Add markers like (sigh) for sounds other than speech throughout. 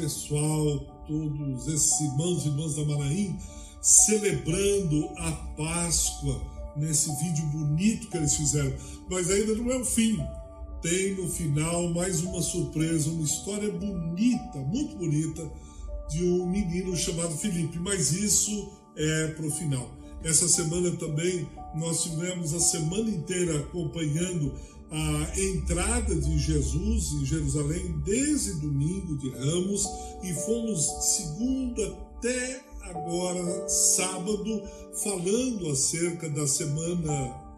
pessoal, todos esses irmãos e irmãs da Maraim celebrando a Páscoa nesse vídeo bonito que eles fizeram. Mas ainda não é o fim. Tem no final mais uma surpresa, uma história bonita, muito bonita, de um menino chamado Felipe. Mas isso é para o final. Essa semana também nós tivemos a semana inteira acompanhando a entrada de Jesus em Jerusalém desde domingo de Ramos e fomos segunda até agora sábado falando acerca da semana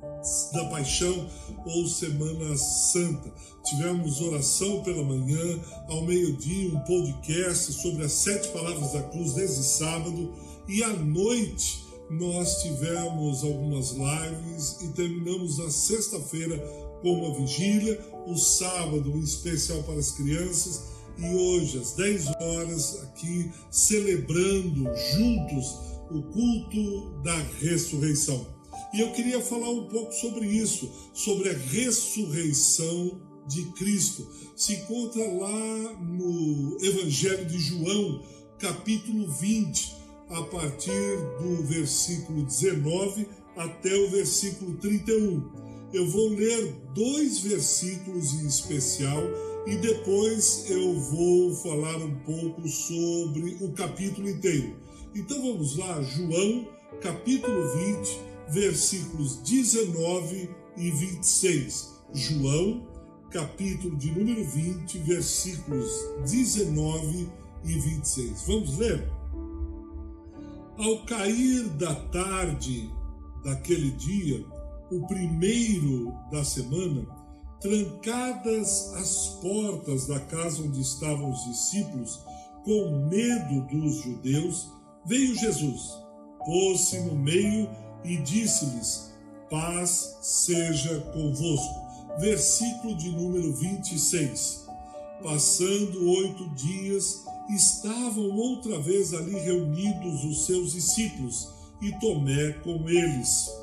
da paixão ou semana santa. Tivemos oração pela manhã, ao meio-dia um podcast sobre as sete palavras da cruz desde sábado e à noite nós tivemos algumas lives e terminamos na sexta-feira com uma vigília, o sábado especial para as crianças e hoje às 10 horas aqui celebrando juntos o culto da ressurreição. E eu queria falar um pouco sobre isso, sobre a ressurreição de Cristo. Se encontra lá no Evangelho de João, capítulo 20, a partir do versículo 19 até o versículo 31 eu vou ler dois versículos em especial e depois eu vou falar um pouco sobre o capítulo inteiro. Então vamos lá, João, capítulo 20, versículos 19 e 26. João, capítulo de número 20, versículos 19 e 26. Vamos ler? Ao cair da tarde daquele dia, o primeiro da semana, trancadas as portas da casa onde estavam os discípulos, com medo dos judeus, veio Jesus, pôs-se no meio e disse-lhes: Paz seja convosco. Versículo de número 26. Passando oito dias, estavam outra vez ali reunidos os seus discípulos e Tomé com eles.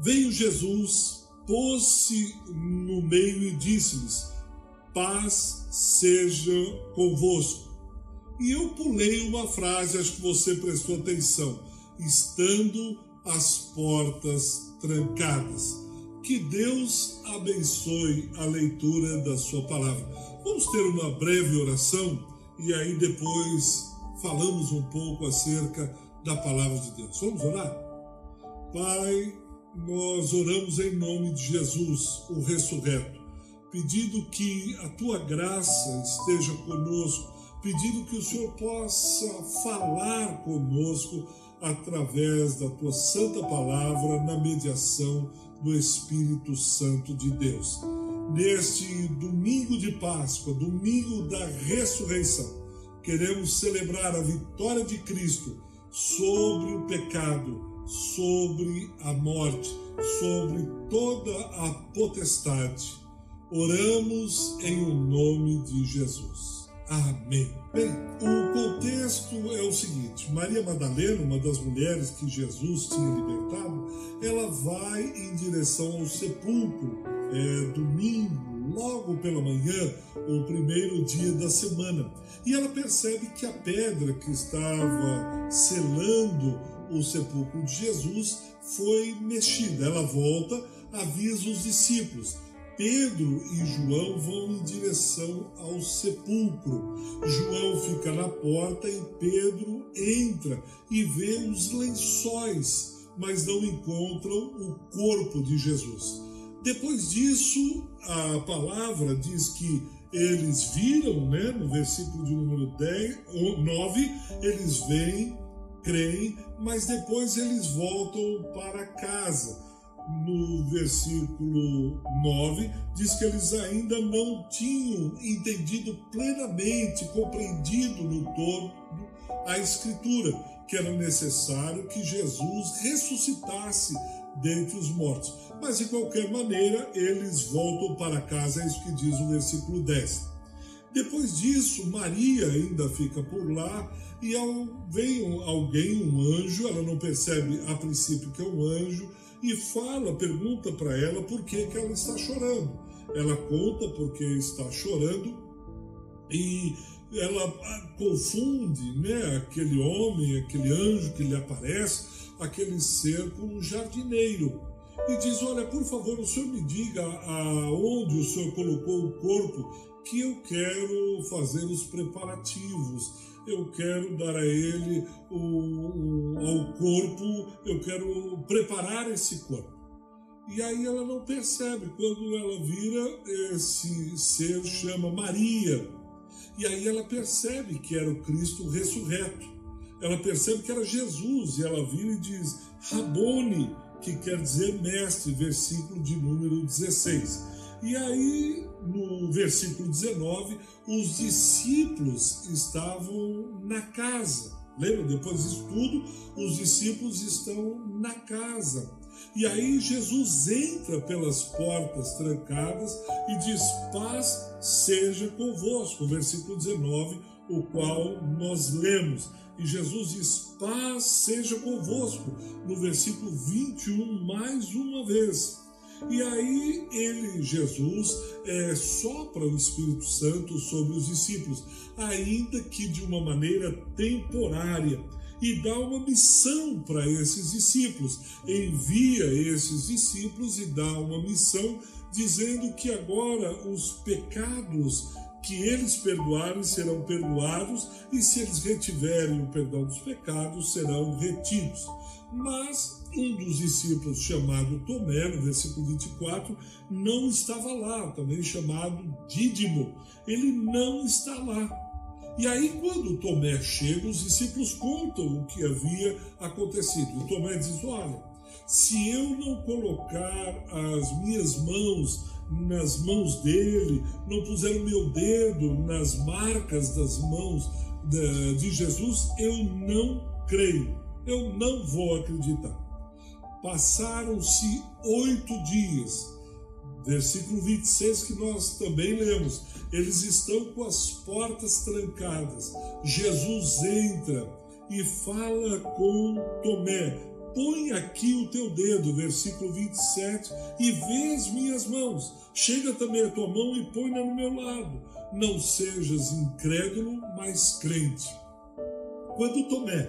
Veio Jesus, pôs-se no meio e disse-lhes: Paz seja convosco. E eu pulei uma frase, acho que você prestou atenção. Estando as portas trancadas. Que Deus abençoe a leitura da Sua palavra. Vamos ter uma breve oração e aí depois falamos um pouco acerca da palavra de Deus. Vamos orar? Pai, nós oramos em nome de Jesus, o ressurreto, pedindo que a tua graça esteja conosco, pedindo que o Senhor possa falar conosco através da tua santa palavra na mediação do Espírito Santo de Deus. Neste domingo de Páscoa, domingo da ressurreição, queremos celebrar a vitória de Cristo sobre o pecado sobre a morte, sobre toda a potestade. Oramos em o nome de Jesus. Amém. Bem, o contexto é o seguinte: Maria Madalena, uma das mulheres que Jesus tinha libertado, ela vai em direção ao sepulcro, é, domingo, logo pela manhã, o primeiro dia da semana. E ela percebe que a pedra que estava selando o sepulcro de Jesus foi mexida. Ela volta, avisa os discípulos. Pedro e João vão em direção ao sepulcro. João fica na porta e Pedro entra e vê os lençóis, mas não encontram o corpo de Jesus. Depois disso, a palavra diz que eles viram, né, no versículo de número 10, 9, eles veem creem, mas depois eles voltam para casa. No versículo 9, diz que eles ainda não tinham entendido plenamente, compreendido no todo a Escritura, que era necessário que Jesus ressuscitasse dentre os mortos. Mas de qualquer maneira, eles voltam para casa, é isso que diz o versículo 10. Depois disso, Maria ainda fica por lá e vem alguém, um anjo, ela não percebe a princípio que é um anjo, e fala, pergunta para ela por que, que ela está chorando. Ela conta porque está chorando e ela ah, confunde né, aquele homem, aquele anjo que lhe aparece, aquele ser com um jardineiro. E diz: Olha, por favor, o senhor me diga aonde o senhor colocou o corpo, que eu quero fazer os preparativos eu quero dar a ele o, o, ao corpo, eu quero preparar esse corpo. E aí ela não percebe, quando ela vira, esse ser chama Maria. E aí ela percebe que era o Cristo ressurreto. Ela percebe que era Jesus, e ela vira e diz: Rabone, que quer dizer mestre, versículo de número 16. E aí, no versículo 19, os discípulos estavam na casa. Lembra? Depois disso tudo, os discípulos estão na casa. E aí Jesus entra pelas portas trancadas e diz: Paz seja convosco. Versículo 19, o qual nós lemos. E Jesus diz: Paz seja convosco. No versículo 21, mais uma vez. E aí ele, Jesus, é, sopra o Espírito Santo sobre os discípulos, ainda que de uma maneira temporária, e dá uma missão para esses discípulos. Envia esses discípulos e dá uma missão dizendo que agora os pecados que eles perdoarem serão perdoados e se eles retiverem o perdão dos pecados serão retidos. Mas um dos discípulos, chamado Tomé, no versículo 24, não estava lá, também chamado Dídimo. Ele não está lá. E aí, quando Tomé chega, os discípulos contam o que havia acontecido. E Tomé diz: Olha, se eu não colocar as minhas mãos nas mãos dele, não puser o meu dedo nas marcas das mãos de Jesus, eu não creio eu não vou acreditar. Passaram-se oito dias, versículo 26 que nós também lemos. Eles estão com as portas trancadas. Jesus entra e fala com Tomé: Põe aqui o teu dedo, versículo 27, e vê as minhas mãos. Chega também a tua mão e põe-na no meu lado. Não sejas incrédulo, mas crente. Quando Tomé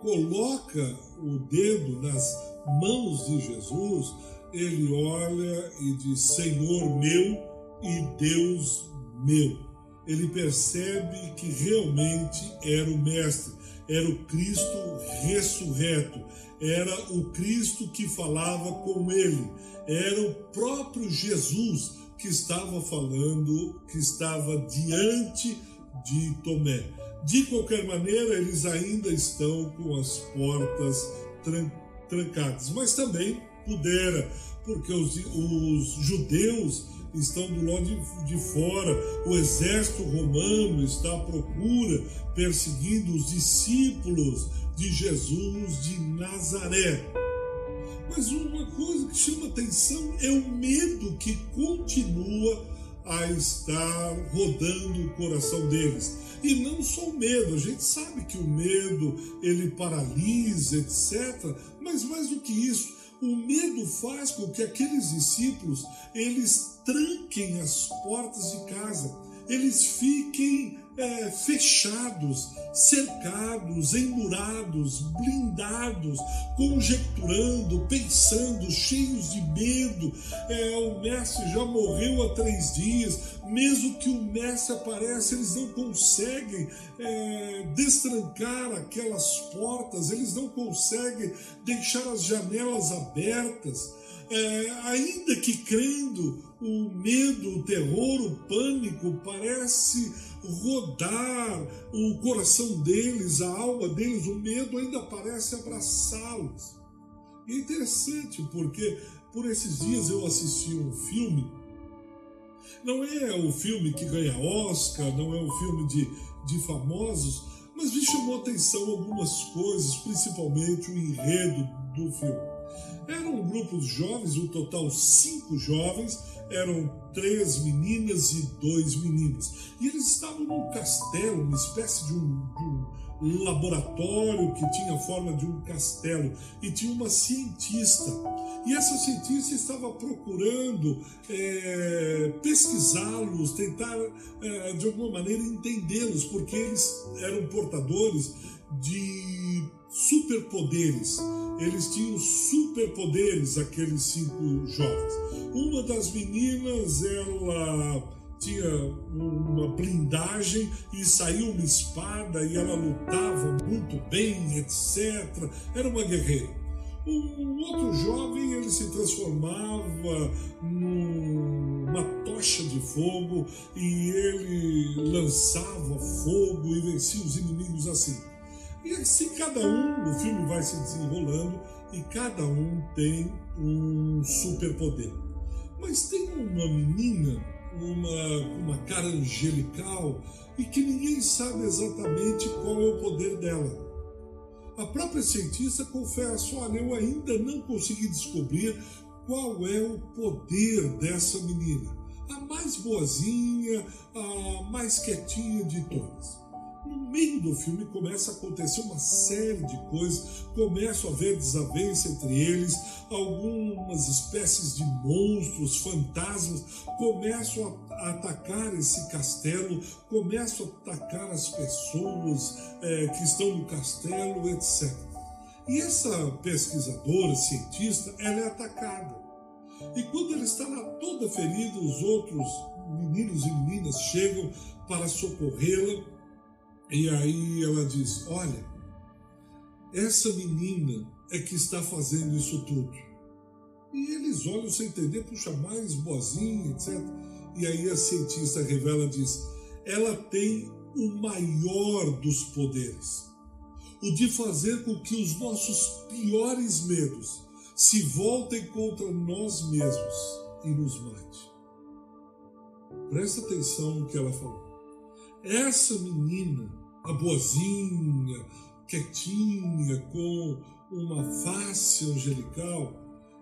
coloca o dedo nas mãos de Jesus, ele olha e diz: Senhor meu e Deus meu. Ele percebe que realmente era o Mestre, era o Cristo ressurreto, era o Cristo que falava com ele, era o próprio Jesus que estava falando, que estava diante de Tomé. De qualquer maneira, eles ainda estão com as portas mas também pudera, porque os, os judeus estão do lado de, de, fora, o exército romano está à procura, perseguindo os discípulos de Jesus de Nazaré. Mas uma coisa que chama atenção é o medo que continua a estar rodando o coração deles. E não só o medo, a gente sabe que o medo ele paralisa, etc. Mas mais do que isso, o medo faz com que aqueles discípulos eles tranquem as portas de casa, eles fiquem é, fechados, cercados, emurados, blindados, conjecturando, pensando, cheios de medo. É, o mestre já morreu há três dias, mesmo que o mestre apareça, eles não conseguem é, destrancar aquelas portas, eles não conseguem deixar as janelas abertas é, ainda que crendo, o medo, o terror, o pânico parece rodar o coração deles, a alma deles, o medo ainda parece abraçá-los. E é interessante porque por esses dias eu assisti um filme. Não é o filme que ganha Oscar, não é um filme de, de famosos, mas me chamou atenção algumas coisas, principalmente o enredo do filme. Era um grupo de jovens, um total cinco jovens, eram três meninas e dois meninos. E eles estavam num castelo, uma espécie de um, de um laboratório que tinha a forma de um castelo. E tinha uma cientista. E essa cientista estava procurando é, pesquisá-los, tentar é, de alguma maneira entendê-los, porque eles eram portadores de superpoderes. Eles tinham superpoderes, aqueles cinco jovens. Uma das meninas, ela tinha uma blindagem e saiu uma espada e ela lutava muito bem, etc. Era uma guerreira. Um outro jovem ele se transformava numa tocha de fogo e ele lançava fogo e vencia os inimigos assim. E assim cada um, o filme vai se desenrolando e cada um tem um superpoder. Mas tem uma menina, uma, uma cara angelical, e que ninguém sabe exatamente qual é o poder dela. A própria cientista confessa: olha, eu ainda não consegui descobrir qual é o poder dessa menina. A mais boazinha, a mais quietinha de todas no meio do filme começa a acontecer uma série de coisas, começa a haver desavença entre eles, algumas espécies de monstros, fantasmas começam a atacar esse castelo, começam a atacar as pessoas é, que estão no castelo, etc. E essa pesquisadora, cientista, ela é atacada. E quando ela está lá toda ferida, os outros meninos e meninas chegam para socorrê-la e aí ela diz: Olha, essa menina é que está fazendo isso tudo. E eles olham sem entender, puxa, mais boazinha, etc. E aí a cientista revela: diz, ela tem o maior dos poderes, o de fazer com que os nossos piores medos se voltem contra nós mesmos e nos mate. Presta atenção no que ela falou. Essa menina a boazinha, quietinha, com uma face angelical,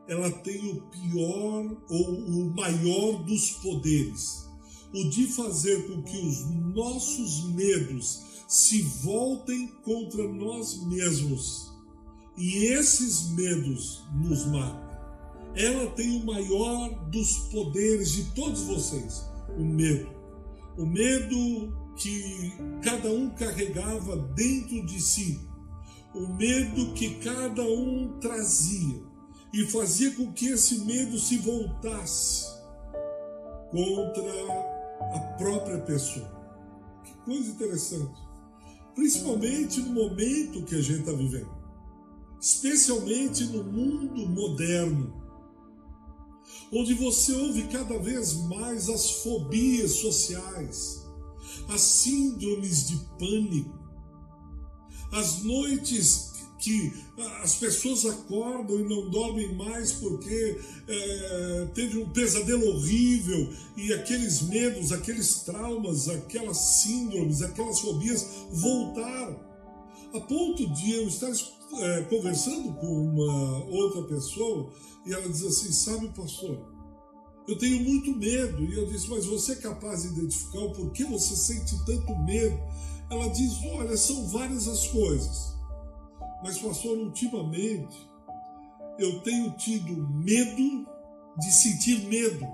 ela tem o pior ou o maior dos poderes, o de fazer com que os nossos medos se voltem contra nós mesmos e esses medos nos matem. Ela tem o maior dos poderes de todos vocês, o medo. O medo que cada um carregava dentro de si, o medo que cada um trazia, e fazia com que esse medo se voltasse contra a própria pessoa. Que coisa interessante. Principalmente no momento que a gente está vivendo, especialmente no mundo moderno, onde você ouve cada vez mais as fobias sociais, as síndromes de pânico, as noites que as pessoas acordam e não dormem mais porque é, teve um pesadelo horrível e aqueles medos, aqueles traumas, aquelas síndromes, aquelas fobias voltaram. A ponto de eu estar é, conversando com uma outra pessoa e ela diz assim: Sabe, pastor, eu tenho muito medo. E eu disse, mas você é capaz de identificar o porquê você sente tanto medo? Ela diz, olha, são várias as coisas. Mas, pastor, ultimamente, eu tenho tido medo de sentir medo.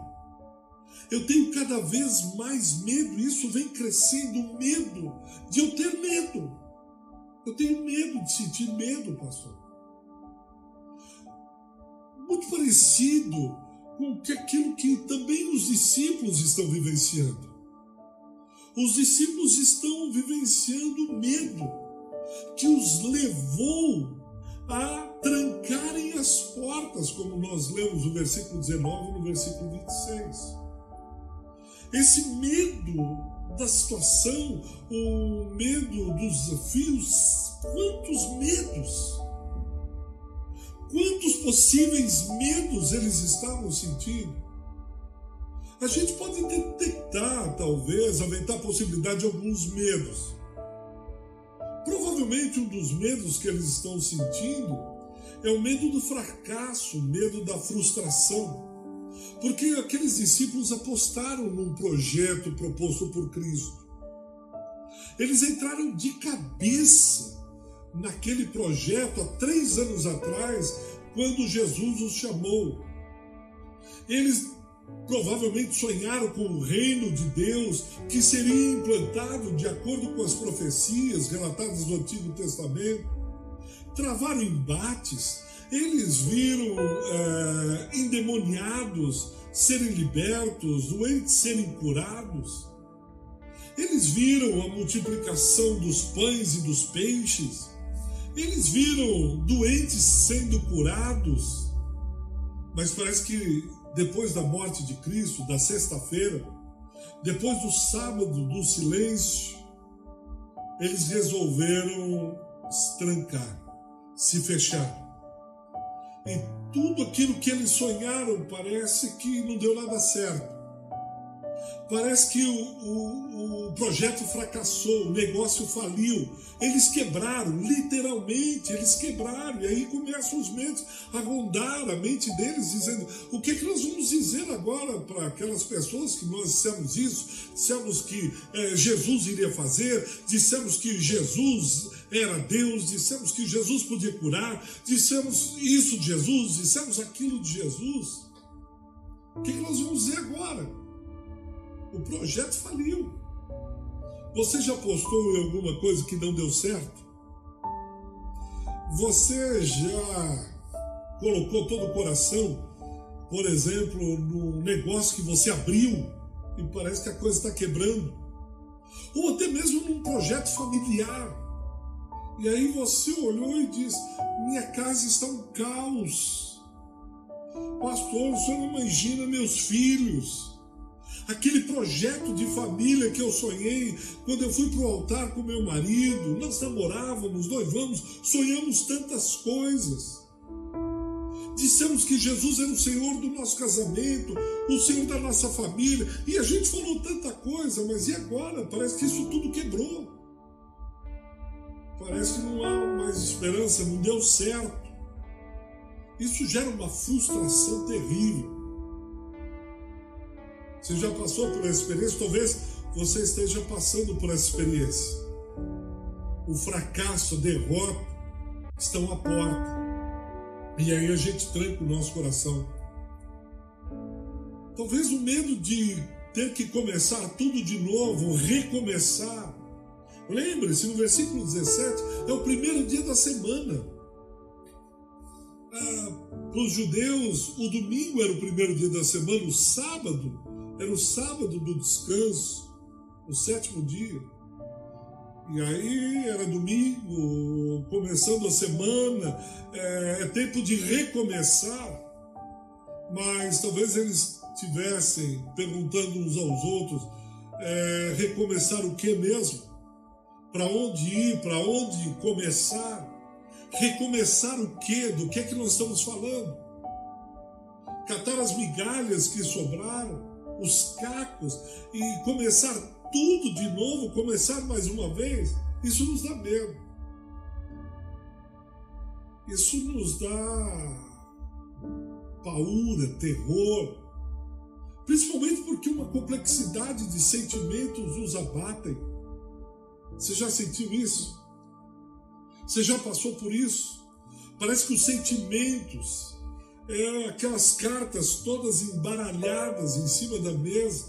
Eu tenho cada vez mais medo, isso vem crescendo, medo de eu ter medo. Eu tenho medo de sentir medo, pastor. Muito parecido com aquilo que também os discípulos estão vivenciando. Os discípulos estão vivenciando medo que os levou a trancarem as portas, como nós lemos no versículo 19 e no versículo 26. Esse medo da situação, o medo dos desafios, quantos medos! Quantos possíveis medos eles estavam sentindo? A gente pode detectar, talvez, aumentar a possibilidade de alguns medos. Provavelmente um dos medos que eles estão sentindo é o medo do fracasso, o medo da frustração. Porque aqueles discípulos apostaram num projeto proposto por Cristo. Eles entraram de cabeça naquele projeto há três anos atrás, quando Jesus os chamou. Eles provavelmente sonharam com o reino de Deus que seria implantado de acordo com as profecias relatadas no Antigo Testamento. Travaram embates, eles viram é, endemoniados serem libertos, doentes serem curados. Eles viram a multiplicação dos pães e dos peixes. Eles viram doentes sendo curados. Mas parece que depois da morte de Cristo, da sexta-feira, depois do sábado do silêncio, eles resolveram se trancar, se fechar. E tudo aquilo que eles sonharam parece que não deu nada certo. Parece que o, o, o, projeto fracassou, o negócio faliu. Eles quebraram, literalmente, eles quebraram. E aí começam os mentes a rondar a mente deles, dizendo: o que, é que nós vamos dizer agora para aquelas pessoas que nós dissemos isso? Dissemos que é, Jesus iria fazer, dissemos que Jesus era Deus, dissemos que Jesus podia curar, dissemos isso de Jesus, dissemos aquilo de Jesus. O que, é que nós vamos dizer agora? O projeto faliu. Você já postou em alguma coisa que não deu certo? Você já colocou todo o coração, por exemplo, no negócio que você abriu e parece que a coisa está quebrando? Ou até mesmo num projeto familiar. E aí você olhou e disse: Minha casa está um caos. Pastor, o senhor não imagina meus filhos aquele projeto de família que eu sonhei quando eu fui para o altar com meu marido. Nós namorávamos, noivamos, sonhamos tantas coisas. Dissemos que Jesus era o Senhor do nosso casamento, o Senhor da nossa família, e a gente falou tanta coisa, mas e agora? Parece que isso tudo quebrou. Parece que não há mais esperança, não deu certo. Isso gera uma frustração terrível. Você já passou por essa experiência? Talvez você esteja passando por essa experiência. O fracasso, a derrota estão à porta. E aí a gente tranca o nosso coração. Talvez o medo de ter que começar tudo de novo, recomeçar. Lembre-se, no versículo 17, é o primeiro dia da semana. Ah, para os judeus, o domingo era o primeiro dia da semana, o sábado era o sábado do descanso, o sétimo dia. E aí era domingo, começando a semana, é, é tempo de recomeçar. Mas talvez eles tivessem perguntando uns aos outros: é, recomeçar o que mesmo? Para onde ir? Para onde começar? Recomeçar o que? Do que é que nós estamos falando? Catar as migalhas que sobraram? Os cacos e começar tudo de novo, começar mais uma vez, isso nos dá medo. Isso nos dá paura, terror, principalmente porque uma complexidade de sentimentos nos abatem. Você já sentiu isso? Você já passou por isso? Parece que os sentimentos é, aquelas cartas todas embaralhadas em cima da mesa.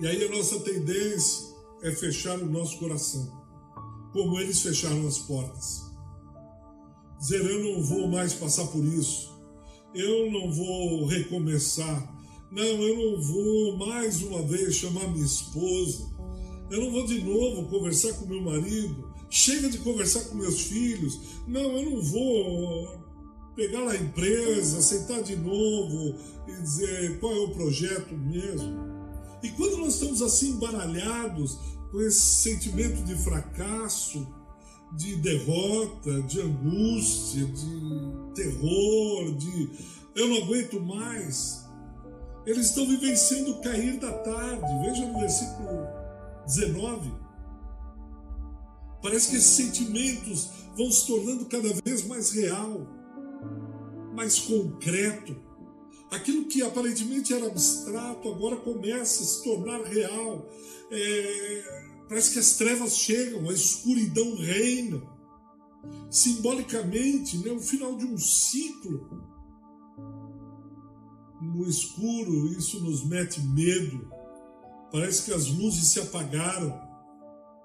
E aí a nossa tendência é fechar o nosso coração, como eles fecharam as portas. Dizer, eu não vou mais passar por isso, eu não vou recomeçar, não, eu não vou mais uma vez chamar minha esposa, eu não vou de novo conversar com meu marido, chega de conversar com meus filhos, não, eu não vou pegar lá a empresa, sentar de novo e dizer qual é o projeto mesmo. E quando nós estamos assim embaralhados com esse sentimento de fracasso, de derrota, de angústia, de terror, de eu não aguento mais, eles estão vivenciando o cair da tarde. Veja no versículo 19. Parece que esses sentimentos vão se tornando cada vez mais real mais concreto. Aquilo que aparentemente era abstrato agora começa a se tornar real. É, parece que as trevas chegam, a escuridão reina. Simbolicamente, né, o final de um ciclo. No escuro, isso nos mete medo. Parece que as luzes se apagaram.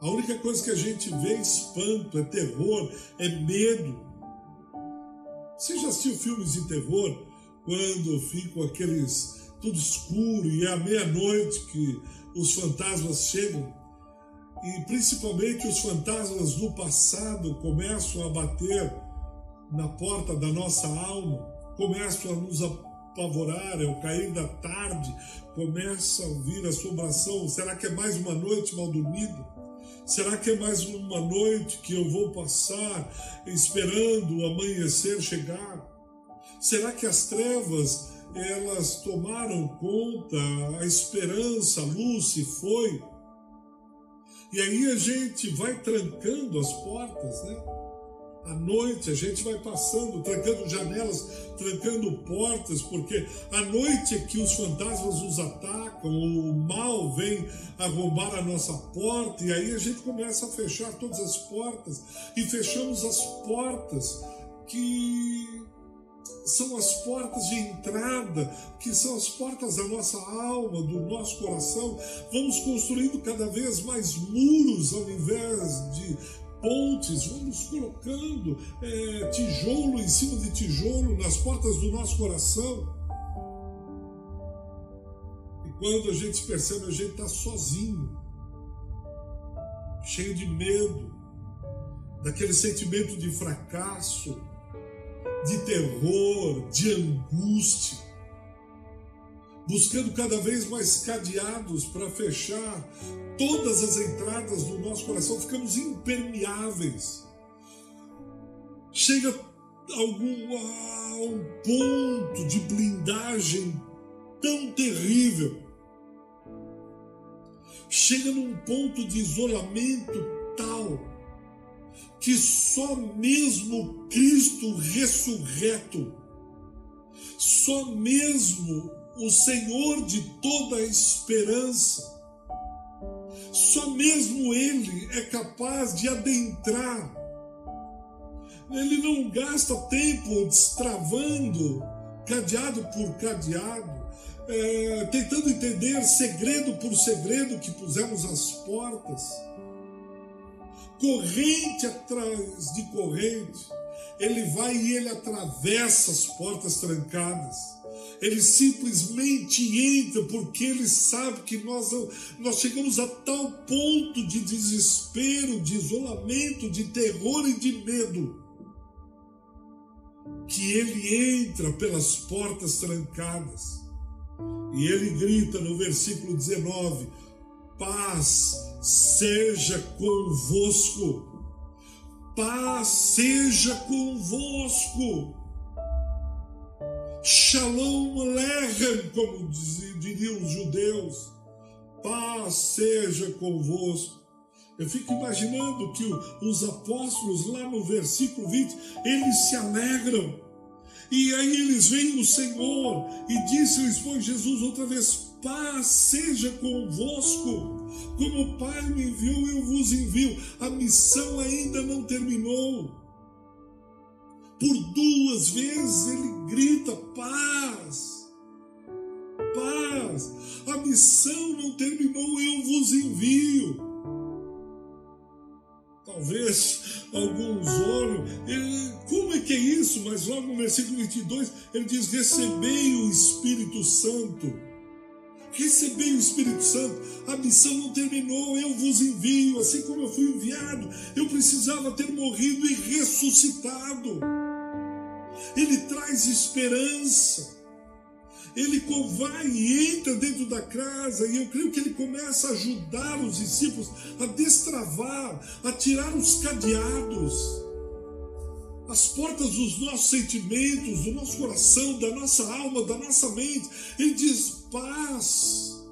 A única coisa que a gente vê é espanto, é terror, é medo. Você já assistiu filmes de terror? quando ficam aqueles tudo escuro e é à meia-noite que os fantasmas chegam. E principalmente os fantasmas do passado começam a bater na porta da nossa alma, começam a nos apavorar, é o cair da tarde, começa a vir assombração. Será que é mais uma noite mal dormida? Será que é mais uma noite que eu vou passar esperando o amanhecer chegar? Será que as trevas elas tomaram conta, a esperança, a luz se foi? E aí a gente vai trancando as portas, né? À noite a gente vai passando, trancando janelas, trancando portas, porque à noite é que os fantasmas nos atacam, o mal vem arrombar a nossa porta, e aí a gente começa a fechar todas as portas, e fechamos as portas que são as portas de entrada, que são as portas da nossa alma, do nosso coração. Vamos construindo cada vez mais muros ao invés de pontes, vamos colocando é, tijolo em cima de tijolo nas portas do nosso coração. E quando a gente percebe, a gente está sozinho, cheio de medo, daquele sentimento de fracasso de terror, de angústia, buscando cada vez mais cadeados para fechar todas as entradas do nosso coração, ficamos impermeáveis. Chega algum, a um ponto de blindagem tão terrível. Chega num ponto de isolamento tal que só mesmo Cristo ressurreto, só mesmo o Senhor de toda a esperança, só mesmo Ele é capaz de adentrar. Ele não gasta tempo destravando cadeado por cadeado, é, tentando entender segredo por segredo que pusemos às portas corrente atrás de corrente. Ele vai e ele atravessa as portas trancadas. Ele simplesmente entra porque ele sabe que nós, nós chegamos a tal ponto de desespero, de isolamento, de terror e de medo, que ele entra pelas portas trancadas. E ele grita no versículo 19: paz seja convosco. Paz seja convosco. Shalom Lechem, como diriam os judeus. Paz seja convosco. Eu fico imaginando que os apóstolos, lá no versículo 20, eles se alegram. E aí eles veem o Senhor e disse-lhes, foi Jesus outra vez: paz seja convosco. Como o Pai me enviou, eu vos envio. A missão ainda não terminou. Por duas vezes ele grita: paz, paz. A missão não terminou, eu vos envio. Talvez alguns olham, ele, como é que é isso? Mas logo no versículo 22 ele diz: Recebei o Espírito Santo Recebei o Espírito Santo, a missão não terminou, eu vos envio, assim como eu fui enviado. Eu precisava ter morrido e ressuscitado. Ele traz esperança. Ele vai e entra dentro da casa, e eu creio que ele começa a ajudar os discípulos a destravar, a tirar os cadeados as portas dos nossos sentimentos, do nosso coração, da nossa alma, da nossa mente. Ele diz: paz,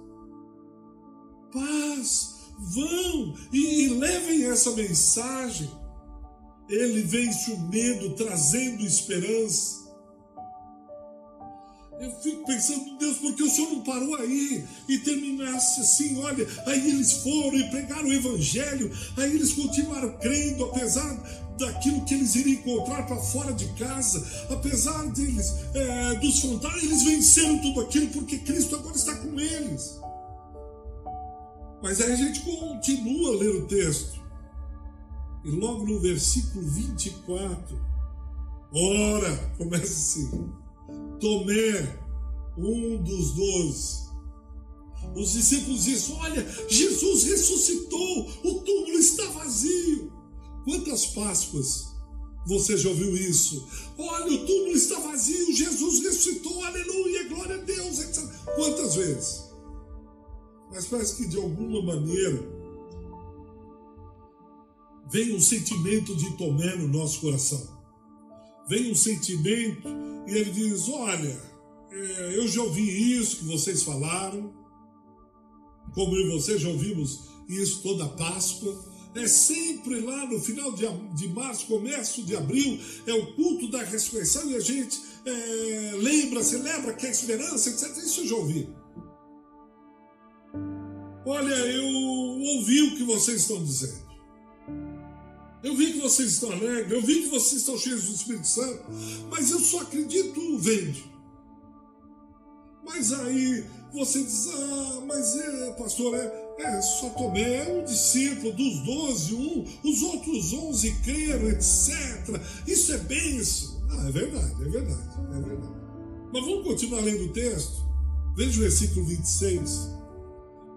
paz, vão e, levem essa mensagem. Ele vence o medo, trazendo esperança. Eu fico pensando, Deus, porque o Senhor não parou aí e terminasse assim, olha, aí eles foram e pregaram o Evangelho, aí eles continuaram crendo, apesar daquilo que eles iriam encontrar para fora de casa, apesar deles, é, dos frontais, eles venceram tudo aquilo porque Cristo agora está com eles. Mas aí a gente continua a ler o texto, e logo no versículo 24, ora, começa assim. Tomé, um dos doze. Os discípulos dizem: Olha, Jesus ressuscitou, o túmulo está vazio. Quantas Páscoas você já ouviu isso? Olha, o túmulo está vazio, Jesus ressuscitou, aleluia, glória a Deus, etc. Quantas vezes? Mas parece que de alguma maneira vem um sentimento de Tomé no nosso coração. Vem um sentimento e ele diz: Olha, é, eu já ouvi isso que vocês falaram, como eu e você já ouvimos isso toda Páscoa. É sempre lá no final de, de março, começo de abril, é o culto da ressurreição e a gente é, lembra, celebra que é esperança, etc. Isso eu já ouvi. Olha, eu ouvi o que vocês estão dizendo. Eu vi que vocês estão alegres, eu vi que vocês estão cheios do Espírito Santo, mas eu só acredito vendo. Mas aí você diz, ah, mas é, pastor, é, é só Tomé, é um discípulo dos doze, um, os outros onze creram, etc. Isso é bênção. Ah, é verdade, é verdade, é verdade. Mas vamos continuar lendo o texto? Veja o versículo 26.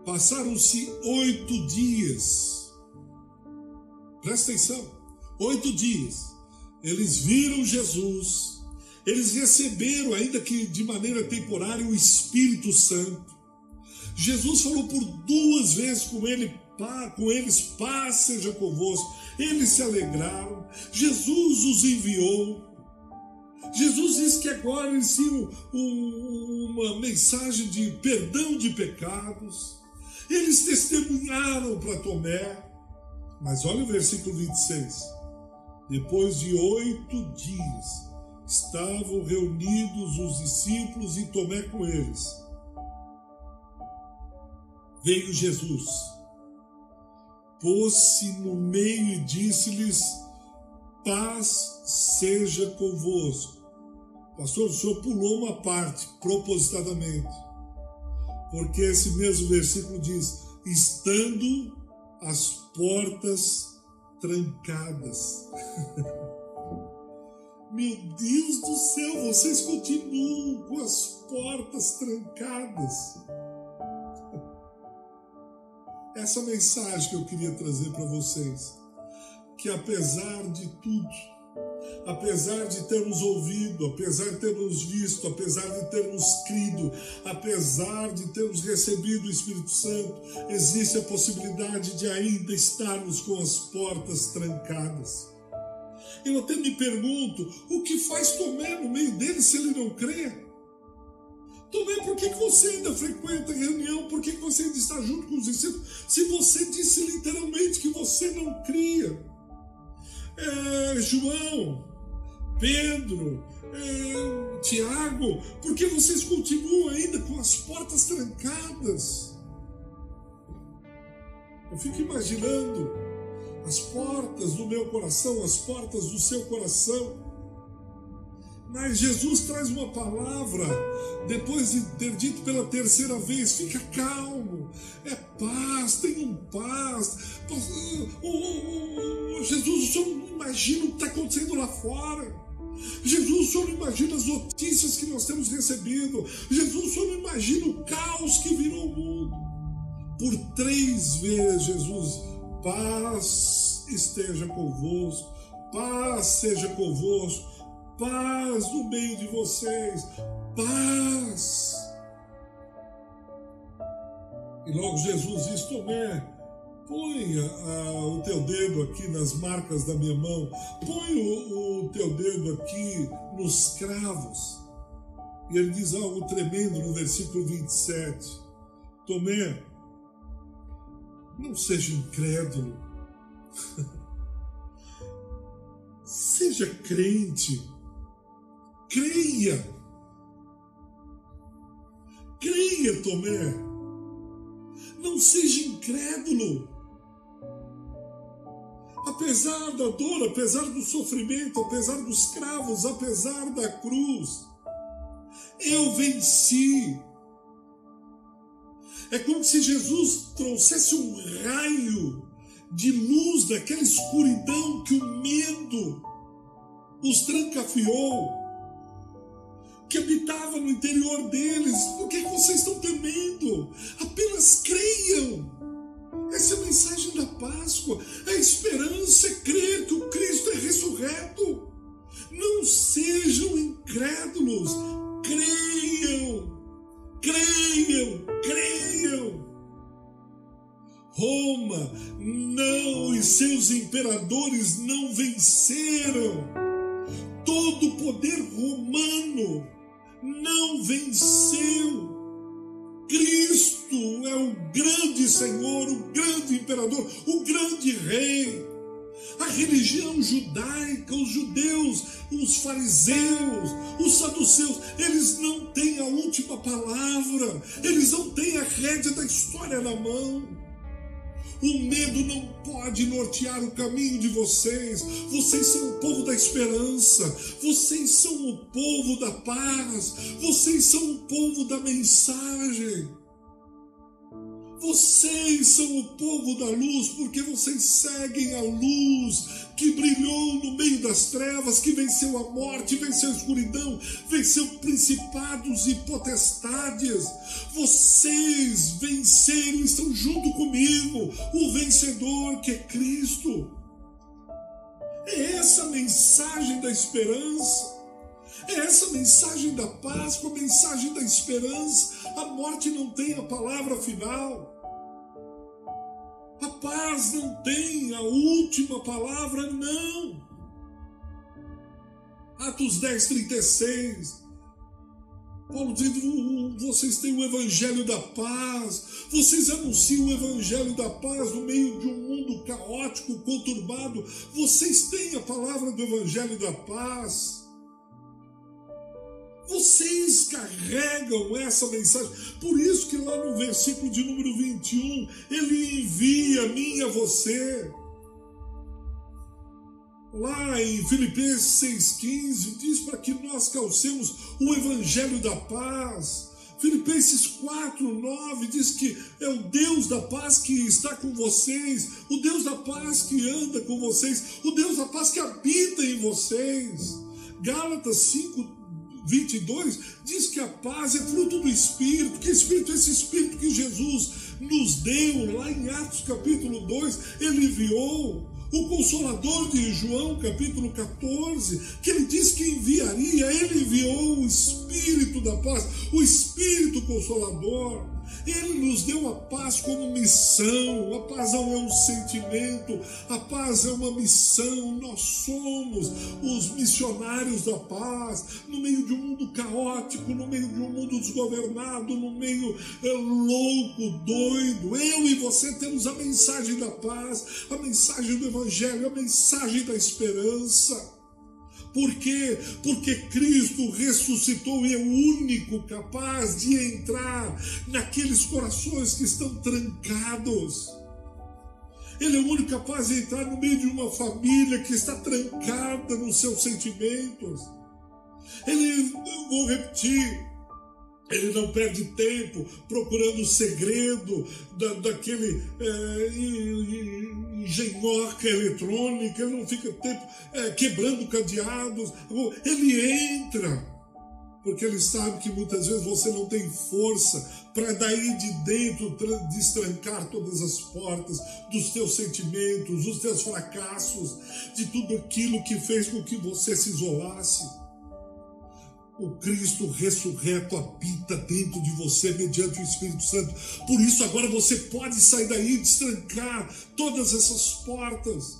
Passaram-se oito dias Presta atenção. Oito dias. Eles viram Jesus. Eles receberam, ainda que de maneira temporária, o Espírito Santo. Jesus falou por duas vezes com ele, com eles, paz seja convosco. Eles se alegraram. Jesus os enviou. Jesus disse que agora eles tinham uma mensagem de perdão de pecados. Eles testemunharam para Tomé. Mas olha o versículo 26. Depois de oito dias, estavam reunidos os discípulos e Tomé com eles. Veio Jesus, pôs-se no meio e disse-lhes: Paz seja convosco. Pastor, o senhor pulou uma parte propositadamente, porque esse mesmo versículo diz: Estando as portas trancadas. (laughs) Meu Deus do céu, vocês continuam com as portas trancadas. Essa mensagem que eu queria trazer para vocês, que apesar de tudo, apesar de termos ouvido, apesar de termos visto, apesar de termos crido, apesar de termos recebido o Espírito Santo, existe a possibilidade de ainda estarmos com as portas trancadas. Eu até me pergunto, o que faz Tomé no meio dele se ele não crê? Tomé, por que, você ainda frequenta reunião? Por que, que você ainda está junto com os discípulos? Se você disse literalmente que você não cria é, João, Pedro, é, Tiago, porque vocês continuam ainda com as portas trancadas. Eu fico imaginando as portas do meu coração, as portas do seu coração. Mas Jesus traz uma palavra, depois de ter dito pela terceira vez: fica calmo, é paz, tenham paz. Oh, oh, oh, Jesus, o senhor não imagina o que está acontecendo lá fora. Jesus, o senhor não imagina as notícias que nós temos recebido. Jesus, o senhor não imagina o caos que virou o mundo. Por três vezes, Jesus, paz esteja convosco, paz seja convosco paz no meio de vocês, paz. E logo Jesus diz: Tomé, põe o teu dedo aqui nas marcas da minha mão, põe o, o teu dedo aqui nos cravos. E ele diz algo tremendo no versículo 27. Tomé, não seja incrédulo, (laughs) seja crente creia. Creia, Tomé. Não seja incrédulo. Apesar da dor, apesar do sofrimento, apesar dos cravos, apesar da cruz, eu venci. É como se Jesus trouxesse um raio de luz daquela escuridão que o medo os trancafiou que habitava no interior deles. Por que vocês estão temendo? Apenas creiam. Essa mensagem da Páscoa. A esperança é crer que o Cristo é ressurreto. Não sejam incrédulos. Creiam. Creiam. Creiam. Roma não e seus imperadores não venceram. Todo o poder romano não venceu. Cristo é o grande Senhor, o grande imperador, o grande rei. A religião judaica, os judeus, os fariseus, os saduceus, eles não têm a última palavra, eles não têm a rédea da história na mão. O medo não pode nortear o caminho de vocês. Vocês são o povo da esperança. Vocês são o povo da paz. Vocês são o povo da mensagem. Vocês são o povo da luz, porque vocês seguem a luz que brilhou no meio das trevas, que venceu a morte, venceu a escuridão, venceu principados e potestades. Vocês venceram, estão junto comigo, o vencedor que é Cristo. É essa a mensagem da esperança. É essa mensagem da paz, com a mensagem da esperança. A morte não tem a palavra final. A paz não tem a última palavra, não. Atos 10, 36. Paulo diz: vocês têm o evangelho da paz, vocês anunciam o evangelho da paz no meio de um mundo caótico, conturbado. Vocês têm a palavra do evangelho da paz. Vocês carregam essa mensagem. Por isso que lá no versículo de número 21, ele envia a mim e a você. Lá em Filipenses 6,15, diz para que nós calcemos o evangelho da paz. Filipenses 4, 9 diz que é o Deus da paz que está com vocês, o Deus da paz que anda com vocês, o Deus da paz que habita em vocês. Gálatas 5, 22 diz que a paz é fruto do Espírito, que Espírito é esse Espírito que Jesus nos deu, lá em Atos capítulo 2, ele enviou. O Consolador de João, capítulo 14, que ele diz que enviaria, ele enviou o Espírito da paz, o Espírito Consolador. Ele nos deu a paz como missão. A paz não é um sentimento, a paz é uma missão. Nós somos os missionários da paz, no meio de um mundo caótico, no meio de um mundo desgovernado, no meio é, louco, doido. Eu e você temos a mensagem da paz, a mensagem do Evangelho, a mensagem da esperança. Por quê? Porque Cristo ressuscitou e é o único capaz de entrar naqueles corações que estão trancados. Ele é o único capaz de entrar no meio de uma família que está trancada nos seus sentimentos. Ele, vou repetir, ele não perde tempo procurando o segredo da, daquele é, engenhoca eletrônica, ele não fica tempo é, quebrando cadeados. Ele entra, porque ele sabe que muitas vezes você não tem força para daí de dentro destrancar todas as portas dos teus sentimentos, dos teus fracassos, de tudo aquilo que fez com que você se isolasse. O Cristo ressurreto habita dentro de você mediante o Espírito Santo. Por isso, agora você pode sair daí e destrancar todas essas portas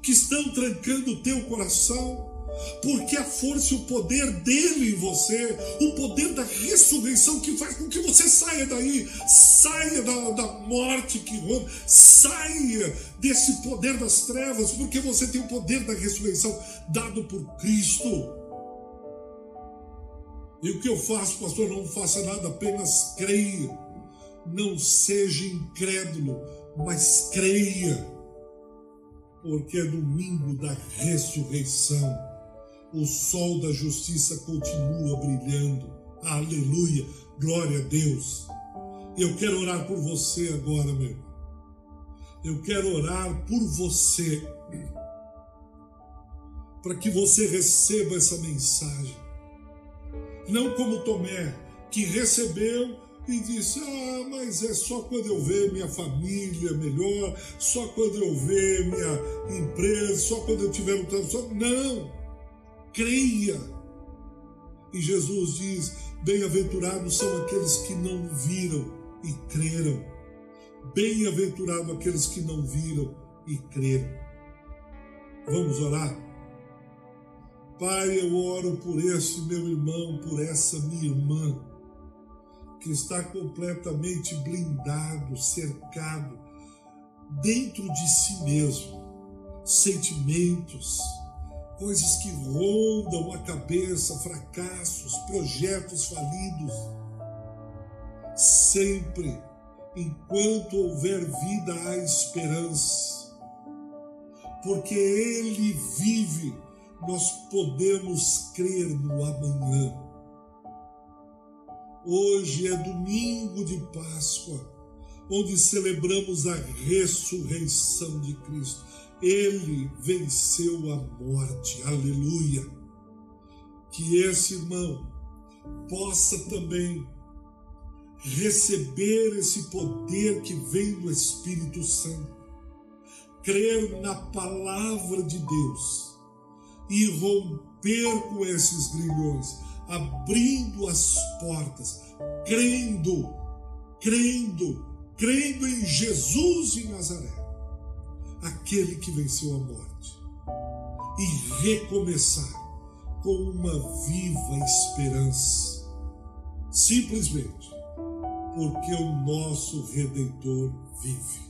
que estão trancando o teu coração. Porque a força e o poder dele em você, o poder da ressurreição que faz com que você saia daí, saia da, da morte que rouba, saia desse poder das trevas, porque você tem o poder da ressurreição dado por Cristo. E o que eu faço, pastor? Não faça nada, apenas creia. Não seja incrédulo, mas creia. Porque é domingo da ressurreição. O sol da justiça continua brilhando. Aleluia. Glória a Deus. Eu quero orar por você agora, meu irmão. Eu quero orar por você. Para que você receba essa mensagem. Não como Tomé, que recebeu e disse: Ah, mas é só quando eu ver minha família melhor, só quando eu ver minha empresa, só quando eu tiver um trabalho. Não! Creia! E Jesus diz: Bem-aventurados são aqueles que não viram e creram. Bem-aventurados aqueles que não viram e creram. Vamos orar? Pai, eu oro por esse meu irmão, por essa minha irmã, que está completamente blindado, cercado, dentro de si mesmo, sentimentos, coisas que rondam a cabeça, fracassos, projetos falidos. Sempre, enquanto houver vida, há esperança, porque Ele vive nós podemos crer no amanhã. Hoje é domingo de Páscoa, onde celebramos a ressurreição de Cristo. Ele venceu a morte, aleluia. Que esse irmão possa também receber esse poder que vem do Espírito Santo, crer na palavra de Deus e romper com esses grilhões, abrindo as portas, crendo, crendo, crendo em Jesus de Nazaré, aquele que venceu a morte, e recomeçar com uma viva esperança, simplesmente porque o nosso Redentor vive.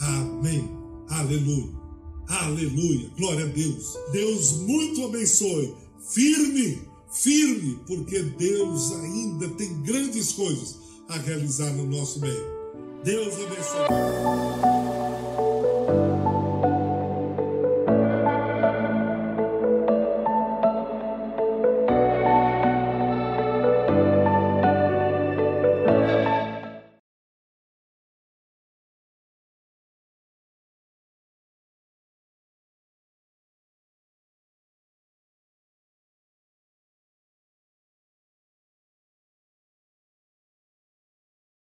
Amém. Aleluia. Aleluia, glória a Deus. Deus muito abençoe. Firme, firme, porque Deus ainda tem grandes coisas a realizar no nosso meio. Deus abençoe.